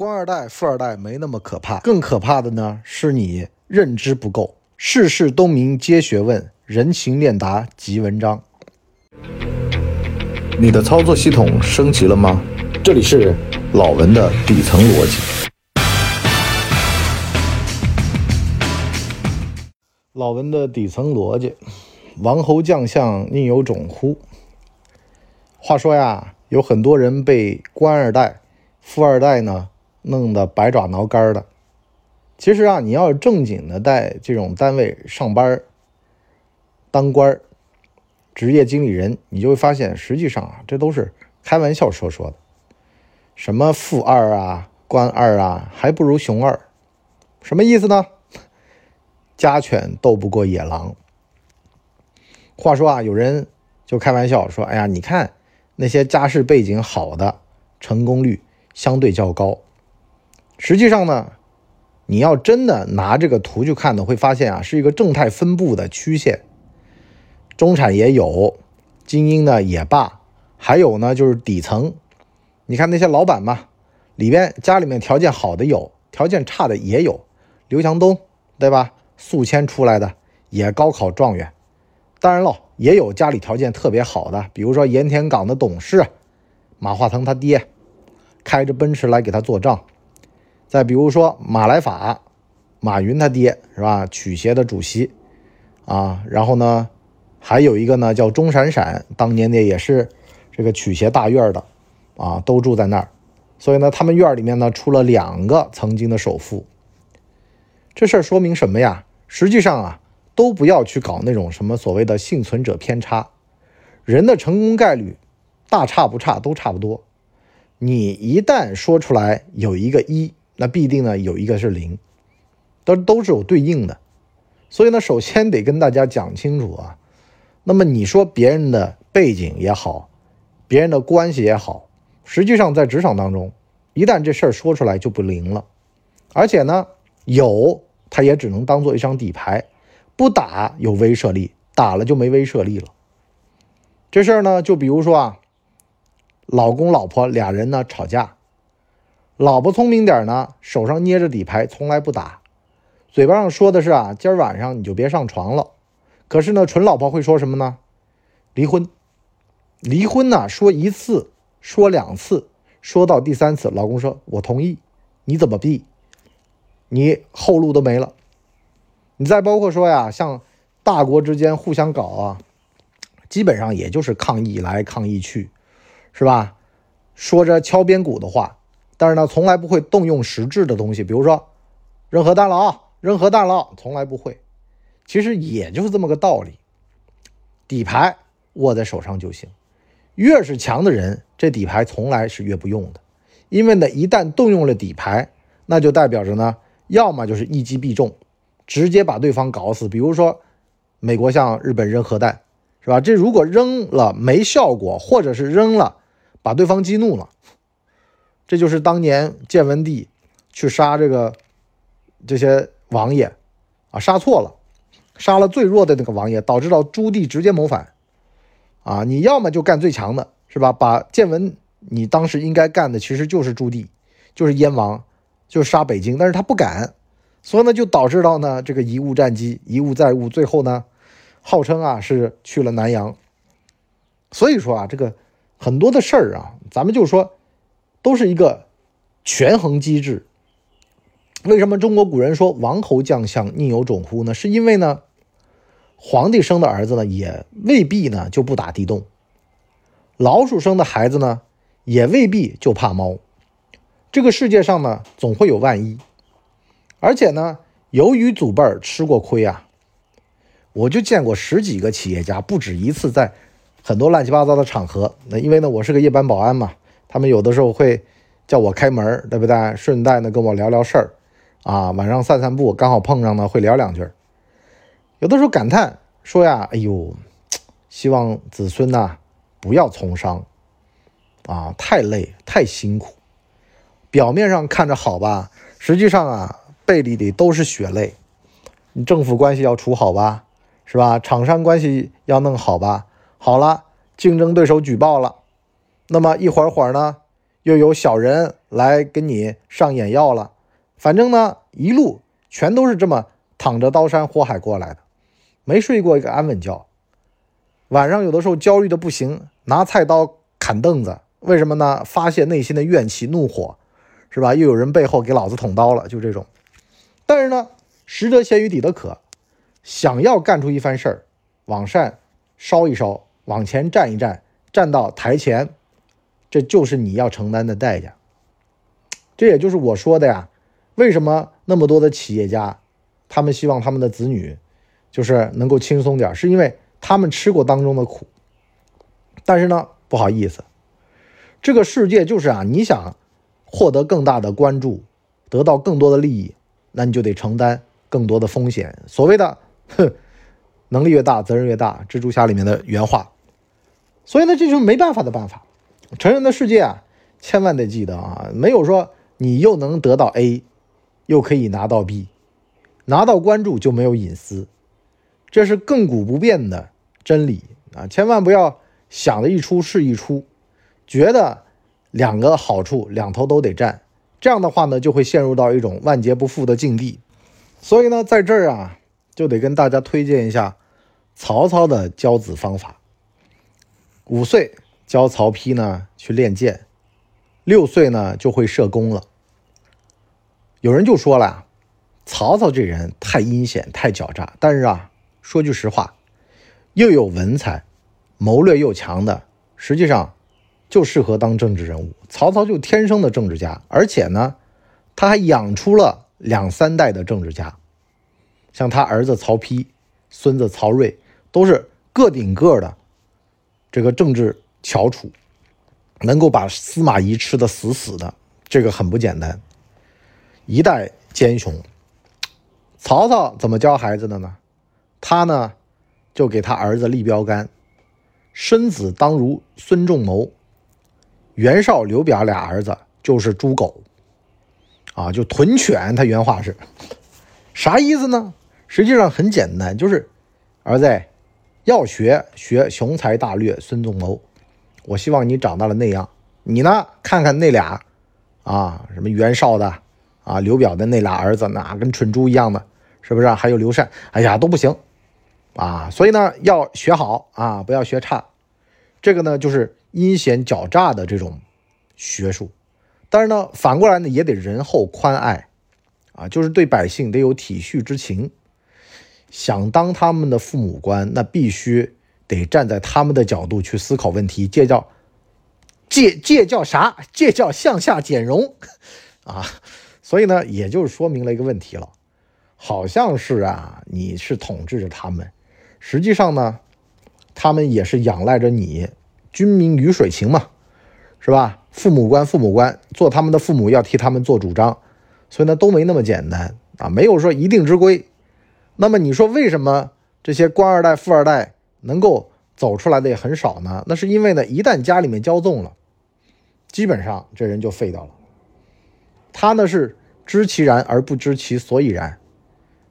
官二代、富二代没那么可怕，更可怕的呢是你认知不够。世事洞明皆学问，人情练达即文章。你的操作系统升级了吗？这里是老文的底层逻辑。老文的底层逻辑：王侯将相宁有种乎？话说呀，有很多人被官二代、富二代呢。弄得百爪挠肝的。其实啊，你要是正经的在这种单位上班当官职业经理人，你就会发现，实际上啊，这都是开玩笑说说的。什么富二啊，官二啊，还不如熊二，什么意思呢？家犬斗不过野狼。话说啊，有人就开玩笑说：“哎呀，你看那些家世背景好的，成功率相对较高。”实际上呢，你要真的拿这个图去看呢，会发现啊，是一个正态分布的曲线。中产也有，精英呢也罢，还有呢就是底层。你看那些老板嘛，里边家里面条件好的有，条件差的也有。刘强东对吧？宿迁出来的也高考状元。当然了，也有家里条件特别好的，比如说盐田港的董事马化腾他爹，开着奔驰来给他做账。再比如说马来法，马云他爹是吧？曲协的主席啊，然后呢，还有一个呢叫钟闪闪，当年的也是这个曲协大院的啊，都住在那儿。所以呢，他们院里面呢出了两个曾经的首富。这事儿说明什么呀？实际上啊，都不要去搞那种什么所谓的幸存者偏差，人的成功概率大差不差，都差不多。你一旦说出来有一个一。那必定呢有一个是零，都都是有对应的，所以呢，首先得跟大家讲清楚啊。那么你说别人的背景也好，别人的关系也好，实际上在职场当中，一旦这事儿说出来就不灵了，而且呢，有他也只能当做一张底牌，不打有威慑力，打了就没威慑力了。这事儿呢，就比如说啊，老公老婆俩人呢吵架。老婆聪明点呢，手上捏着底牌，从来不打，嘴巴上说的是啊，今儿晚上你就别上床了。可是呢，纯老婆会说什么呢？离婚，离婚呢？说一次，说两次，说到第三次，老公说我同意，你怎么避？你后路都没了。你再包括说呀，像大国之间互相搞啊，基本上也就是抗议来抗议去，是吧？说着敲边鼓的话。但是呢，从来不会动用实质的东西，比如说扔核弹了啊，扔核弹了，从来不会。其实也就是这么个道理，底牌握在手上就行。越是强的人，这底牌从来是越不用的，因为呢，一旦动用了底牌，那就代表着呢，要么就是一击必中，直接把对方搞死。比如说美国向日本扔核弹，是吧？这如果扔了没效果，或者是扔了把对方激怒了。这就是当年建文帝去杀这个这些王爷啊，杀错了，杀了最弱的那个王爷，导致到朱棣直接谋反啊！你要么就干最强的，是吧？把建文你当时应该干的其实就是朱棣，就是燕王，就是杀北京，但是他不敢，所以呢就导致到呢这个贻误战机，贻误再误，最后呢号称啊是去了南阳。所以说啊，这个很多的事儿啊，咱们就说。都是一个权衡机制。为什么中国古人说“王侯将相宁有种乎”呢？是因为呢，皇帝生的儿子呢，也未必呢就不打地洞；老鼠生的孩子呢，也未必就怕猫。这个世界上呢，总会有万一。而且呢，由于祖辈儿吃过亏啊，我就见过十几个企业家，不止一次在很多乱七八糟的场合。那因为呢，我是个夜班保安嘛。他们有的时候会叫我开门，对不对？顺带呢跟我聊聊事儿，啊，晚上散散步，刚好碰上呢，会聊两句。有的时候感叹说呀：“哎呦，希望子孙呐不要从商，啊，太累太辛苦。表面上看着好吧，实际上啊背地里都是血泪。你政府关系要处好吧，是吧？厂商关系要弄好吧。好了，竞争对手举报了。”那么一会儿会儿呢，又有小人来跟你上眼药了，反正呢，一路全都是这么躺着刀山火海过来的，没睡过一个安稳觉。晚上有的时候焦虑的不行，拿菜刀砍凳子，为什么呢？发泄内心的怨气、怒火，是吧？又有人背后给老子捅刀了，就这种。但是呢，食得咸鱼抵得渴，想要干出一番事儿，往上烧一烧，往前站一站，站到台前，这就是你要承担的代价。这也就是我说的呀，为什么那么多的企业家，他们希望他们的子女就是能够轻松点，是因为。他们吃过当中的苦，但是呢，不好意思，这个世界就是啊，你想获得更大的关注，得到更多的利益，那你就得承担更多的风险。所谓的“哼，能力越大，责任越大”，蜘蛛侠里面的原话。所以呢，这就是没办法的办法。成人的世界啊，千万得记得啊，没有说你又能得到 A，又可以拿到 B，拿到关注就没有隐私。这是亘古不变的真理啊！千万不要想的一出是一出，觉得两个好处两头都得占，这样的话呢，就会陷入到一种万劫不复的境地。所以呢，在这儿啊，就得跟大家推荐一下曹操的教子方法。五岁教曹丕呢去练剑，六岁呢就会射弓了。有人就说了，曹操这人太阴险、太狡诈，但是啊。说句实话，又有文采，谋略又强的，实际上就适合当政治人物。曹操就天生的政治家，而且呢，他还养出了两三代的政治家，像他儿子曹丕、孙子曹睿，都是个顶个的这个政治翘楚，能够把司马懿吃的死死的，这个很不简单。一代奸雄，曹操怎么教孩子的呢？他呢，就给他儿子立标杆：生子当如孙仲谋，袁绍、刘表俩儿子就是猪狗，啊，就豚犬。他原话是啥意思呢？实际上很简单，就是儿子要学学雄才大略孙仲谋。我希望你长大了那样。你呢，看看那俩啊，什么袁绍的啊，刘表的那俩儿子，那跟蠢猪一样的，是不是？还有刘禅，哎呀，都不行。啊，所以呢，要学好啊，不要学差。这个呢，就是阴险狡诈的这种学术。但是呢，反过来呢，也得仁厚宽爱啊，就是对百姓得有体恤之情。想当他们的父母官，那必须得站在他们的角度去思考问题。这叫借借叫啥？这叫向下兼容 啊。所以呢，也就是说明了一个问题了，好像是啊，你是统治着他们。实际上呢，他们也是仰赖着你，君民鱼水情嘛，是吧？父母官，父母官，做他们的父母要替他们做主张，所以呢都没那么简单啊，没有说一定之规。那么你说为什么这些官二代、富二代能够走出来的也很少呢？那是因为呢，一旦家里面骄纵了，基本上这人就废掉了。他呢是知其然而不知其所以然。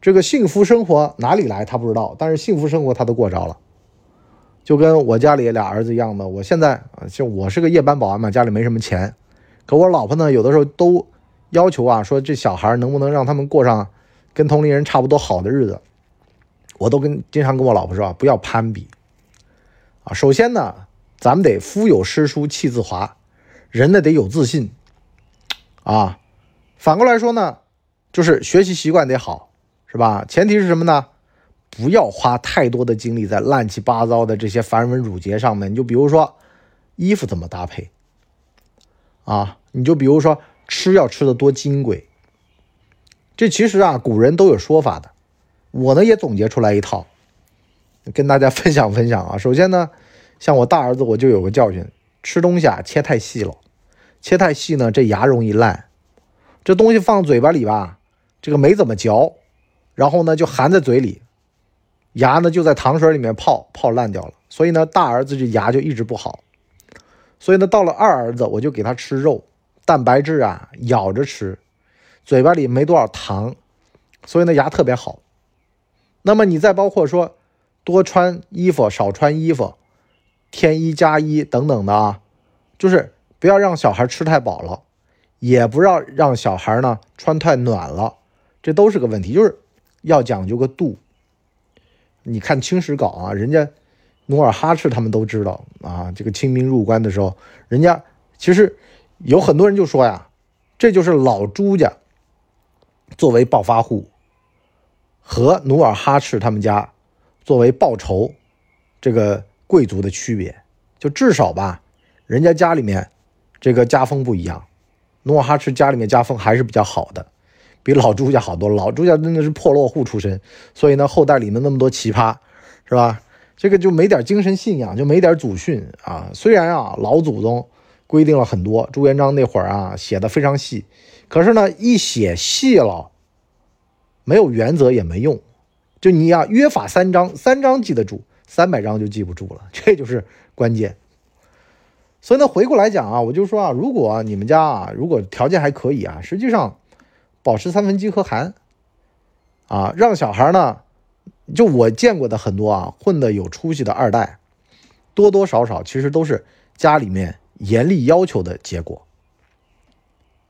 这个幸福生活哪里来？他不知道，但是幸福生活他都过着了，就跟我家里俩儿子一样的。我现在，就我是个夜班保安嘛，家里没什么钱，可我老婆呢，有的时候都要求啊，说这小孩能不能让他们过上跟同龄人差不多好的日子。我都跟经常跟我老婆说，不要攀比啊。首先呢，咱们得夫有诗书气自华，人呢得有自信啊。反过来说呢，就是学习习惯得好。是吧？前提是什么呢？不要花太多的精力在乱七八糟的这些繁文缛节上面。你就比如说，衣服怎么搭配啊？你就比如说，吃要吃的多金贵。这其实啊，古人都有说法的。我呢也总结出来一套，跟大家分享分享啊。首先呢，像我大儿子，我就有个教训：吃东西啊，切太细了，切太细呢，这牙容易烂。这东西放嘴巴里吧，这个没怎么嚼。然后呢，就含在嘴里，牙呢就在糖水里面泡泡烂掉了。所以呢，大儿子这牙就一直不好。所以呢，到了二儿子，我就给他吃肉，蛋白质啊，咬着吃，嘴巴里没多少糖，所以呢，牙特别好。那么你再包括说，多穿衣服，少穿衣服，添衣加衣等等的啊，就是不要让小孩吃太饱了，也不要让小孩呢穿太暖了，这都是个问题，就是要讲究个度。你看清史稿啊，人家努尔哈赤他们都知道啊，这个清兵入关的时候，人家其实有很多人就说呀，这就是老朱家作为暴发户和努尔哈赤他们家作为报仇这个贵族的区别，就至少吧，人家家里面这个家风不一样，努尔哈赤家里面家风还是比较好的。比老朱家好多，老朱家真的是破落户出身，所以呢，后代里面那么多奇葩，是吧？这个就没点精神信仰，就没点祖训啊。虽然啊，老祖宗规定了很多，朱元璋那会儿啊写的非常细，可是呢，一写细了，没有原则也没用。就你呀，约法三章，三章记得住，三百章就记不住了，这就是关键。所以呢，回过来讲啊，我就说啊，如果你们家啊，如果条件还可以啊，实际上。保持三分饥和寒，啊，让小孩呢，就我见过的很多啊，混的有出息的二代，多多少少其实都是家里面严厉要求的结果。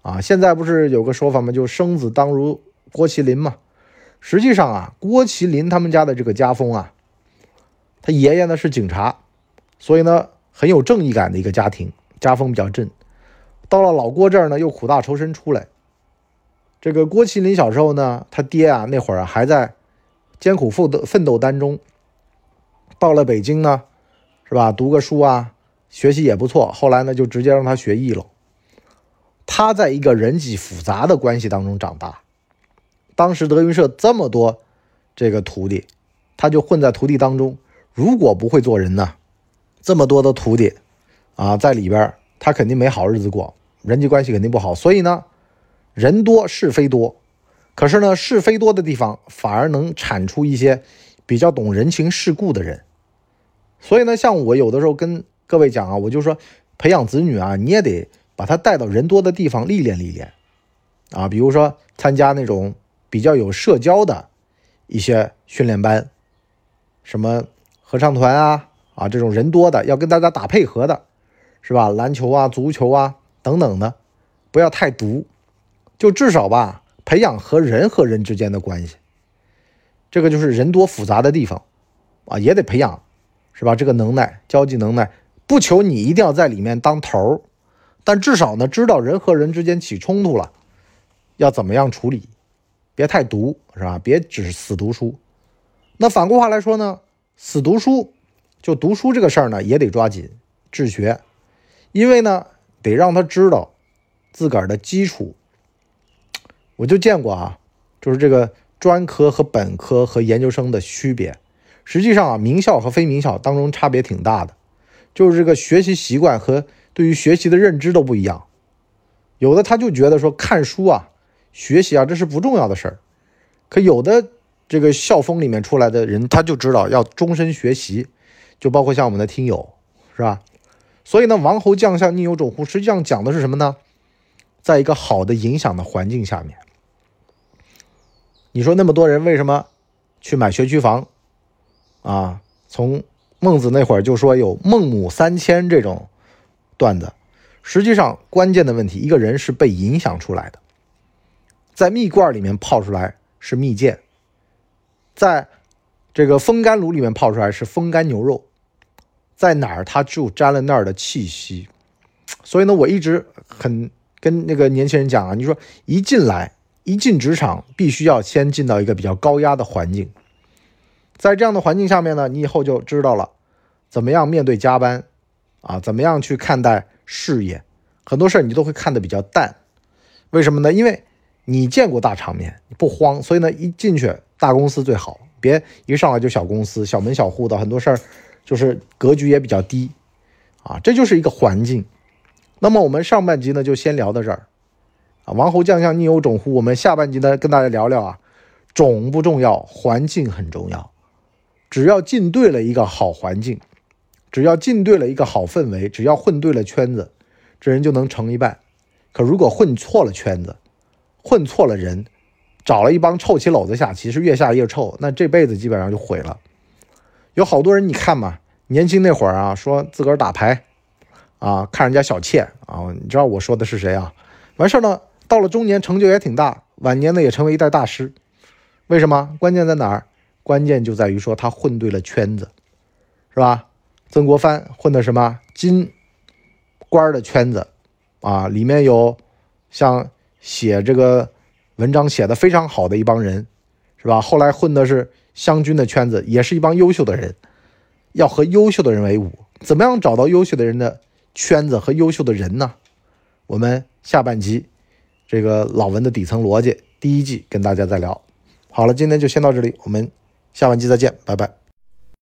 啊，现在不是有个说法吗？就生子当如郭麒麟嘛。实际上啊，郭麒麟他们家的这个家风啊，他爷爷呢是警察，所以呢很有正义感的一个家庭，家风比较正。到了老郭这儿呢，又苦大仇深出来。这个郭麒麟小时候呢，他爹啊那会儿还在艰苦奋斗奋斗当中。到了北京呢，是吧？读个书啊，学习也不错。后来呢，就直接让他学艺了。他在一个人际复杂的关系当中长大。当时德云社这么多这个徒弟，他就混在徒弟当中。如果不会做人呢，这么多的徒弟啊，在里边他肯定没好日子过，人际关系肯定不好。所以呢。人多是非多，可是呢，是非多的地方反而能产出一些比较懂人情世故的人。所以呢，像我有的时候跟各位讲啊，我就说培养子女啊，你也得把他带到人多的地方历练历练啊，比如说参加那种比较有社交的一些训练班，什么合唱团啊啊这种人多的要跟大家打配合的，是吧？篮球啊、足球啊等等的，不要太独。就至少吧，培养和人和人之间的关系，这个就是人多复杂的地方，啊，也得培养，是吧？这个能耐，交际能耐，不求你一定要在里面当头但至少呢，知道人和人之间起冲突了，要怎么样处理，别太毒，是吧？别只死读书。那反过话来说呢，死读书，就读书这个事儿呢，也得抓紧治学，因为呢，得让他知道自个儿的基础。我就见过啊，就是这个专科和本科和研究生的区别。实际上啊，名校和非名校当中差别挺大的，就是这个学习习惯和对于学习的认知都不一样。有的他就觉得说看书啊、学习啊这是不重要的事儿，可有的这个校风里面出来的人，他就知道要终身学习，就包括像我们的听友，是吧？所以呢，王侯将相宁有种乎？实际上讲的是什么呢？在一个好的影响的环境下面。你说那么多人为什么去买学区房啊？从孟子那会儿就说有孟母三迁这种段子，实际上关键的问题，一个人是被影响出来的，在蜜罐里面泡出来是蜜饯，在这个风干炉里面泡出来是风干牛肉，在哪儿它就沾了那儿的气息。所以呢，我一直很跟那个年轻人讲啊，你说一进来。一进职场，必须要先进到一个比较高压的环境，在这样的环境下面呢，你以后就知道了怎么样面对加班，啊，怎么样去看待事业，很多事儿你都会看得比较淡。为什么呢？因为你见过大场面，不慌，所以呢，一进去大公司最好，别一上来就小公司，小门小户的，很多事儿就是格局也比较低，啊，这就是一个环境。那么我们上半集呢，就先聊到这儿。啊，王侯将相宁有种乎？我们下半集呢，跟大家聊聊啊，种不重要，环境很重要。只要进对了一个好环境，只要进对了一个好氛围，只要混对了圈子，这人就能成一半。可如果混错了圈子，混错了人，找了一帮臭棋篓子下，棋，是越下越臭，那这辈子基本上就毁了。有好多人，你看嘛，年轻那会儿啊，说自个儿打牌，啊，看人家小妾啊，你知道我说的是谁啊？完事儿呢，到了中年成就也挺大，晚年呢也成为一代大师。为什么？关键在哪儿？关键就在于说他混对了圈子，是吧？曾国藩混的什么金官的圈子啊？里面有像写这个文章写的非常好的一帮人，是吧？后来混的是湘军的圈子，也是一帮优秀的人。要和优秀的人为伍，怎么样找到优秀的人的圈子和优秀的人呢？我们下半集这个老文的底层逻辑第一季跟大家再聊。好了，今天就先到这里，我们下半集再见，拜拜。